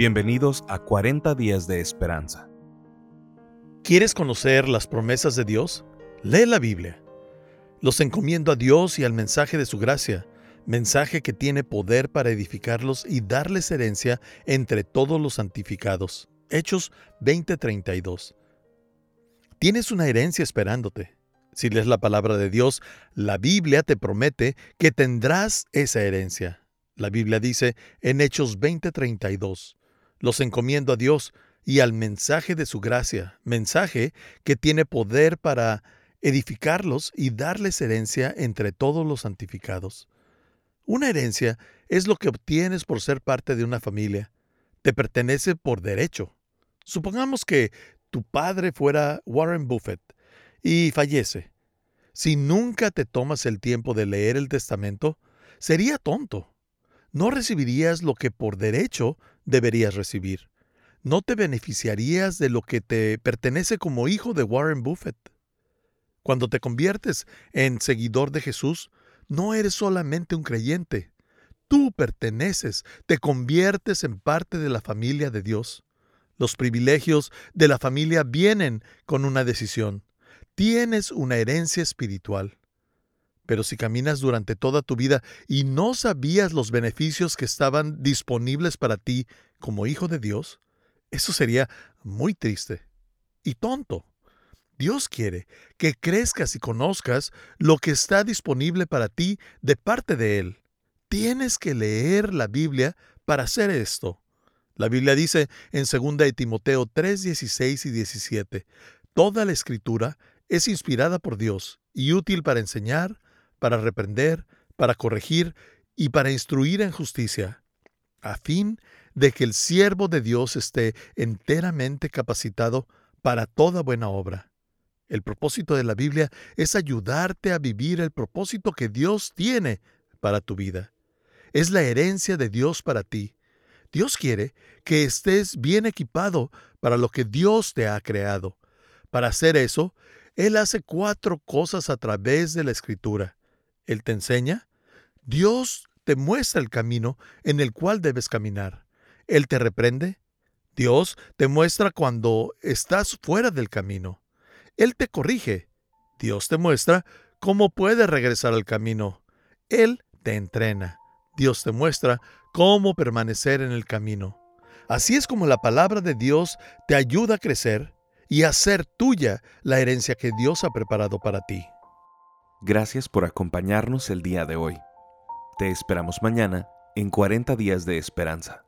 Bienvenidos a 40 días de esperanza. ¿Quieres conocer las promesas de Dios? Lee la Biblia. Los encomiendo a Dios y al mensaje de su gracia, mensaje que tiene poder para edificarlos y darles herencia entre todos los santificados. Hechos 20:32. Tienes una herencia esperándote. Si lees la palabra de Dios, la Biblia te promete que tendrás esa herencia. La Biblia dice en Hechos 20:32, los encomiendo a Dios y al mensaje de su gracia, mensaje que tiene poder para edificarlos y darles herencia entre todos los santificados. Una herencia es lo que obtienes por ser parte de una familia. Te pertenece por derecho. Supongamos que tu padre fuera Warren Buffett y fallece. Si nunca te tomas el tiempo de leer el testamento, sería tonto. No recibirías lo que por derecho deberías recibir. No te beneficiarías de lo que te pertenece como hijo de Warren Buffett. Cuando te conviertes en seguidor de Jesús, no eres solamente un creyente. Tú perteneces, te conviertes en parte de la familia de Dios. Los privilegios de la familia vienen con una decisión. Tienes una herencia espiritual. Pero si caminas durante toda tu vida y no sabías los beneficios que estaban disponibles para ti como hijo de Dios, eso sería muy triste y tonto. Dios quiere que crezcas y conozcas lo que está disponible para ti de parte de Él. Tienes que leer la Biblia para hacer esto. La Biblia dice en 2 de Timoteo 3, 16 y 17, Toda la escritura es inspirada por Dios y útil para enseñar, para reprender, para corregir y para instruir en justicia, a fin de que el siervo de Dios esté enteramente capacitado para toda buena obra. El propósito de la Biblia es ayudarte a vivir el propósito que Dios tiene para tu vida. Es la herencia de Dios para ti. Dios quiere que estés bien equipado para lo que Dios te ha creado. Para hacer eso, Él hace cuatro cosas a través de la Escritura. Él te enseña. Dios te muestra el camino en el cual debes caminar. Él te reprende. Dios te muestra cuando estás fuera del camino. Él te corrige. Dios te muestra cómo puedes regresar al camino. Él te entrena. Dios te muestra cómo permanecer en el camino. Así es como la palabra de Dios te ayuda a crecer y a hacer tuya la herencia que Dios ha preparado para ti. Gracias por acompañarnos el día de hoy. Te esperamos mañana en 40 días de esperanza.